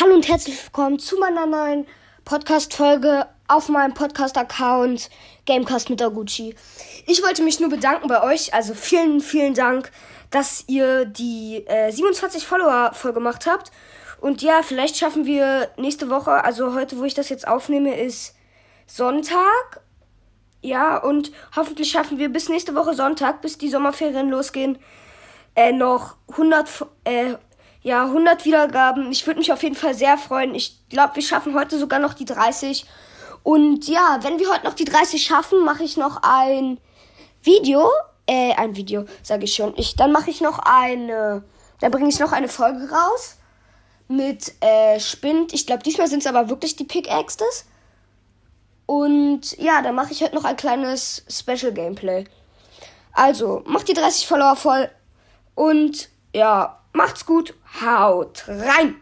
Hallo und herzlich willkommen zu meiner neuen Podcast-Folge auf meinem Podcast-Account Gamecast mit Aguchi. Ich wollte mich nur bedanken bei euch, also vielen, vielen Dank, dass ihr die äh, 27 Follower voll gemacht habt. Und ja, vielleicht schaffen wir nächste Woche, also heute, wo ich das jetzt aufnehme, ist Sonntag. Ja, und hoffentlich schaffen wir bis nächste Woche Sonntag, bis die Sommerferien losgehen, äh, noch 100, äh, ja, 100 Wiedergaben. Ich würde mich auf jeden Fall sehr freuen. Ich glaube, wir schaffen heute sogar noch die 30. Und ja, wenn wir heute noch die 30 schaffen, mache ich noch ein Video. Äh, ein Video, sage ich schon. Ich, dann mache ich noch eine. Dann bringe ich noch eine Folge raus. Mit äh, Spind. Ich glaube, diesmal sind es aber wirklich die Pickaxes. Und ja, dann mache ich heute noch ein kleines Special Gameplay. Also, macht die 30 Follower voll. Und ja, macht's gut. Haut rein!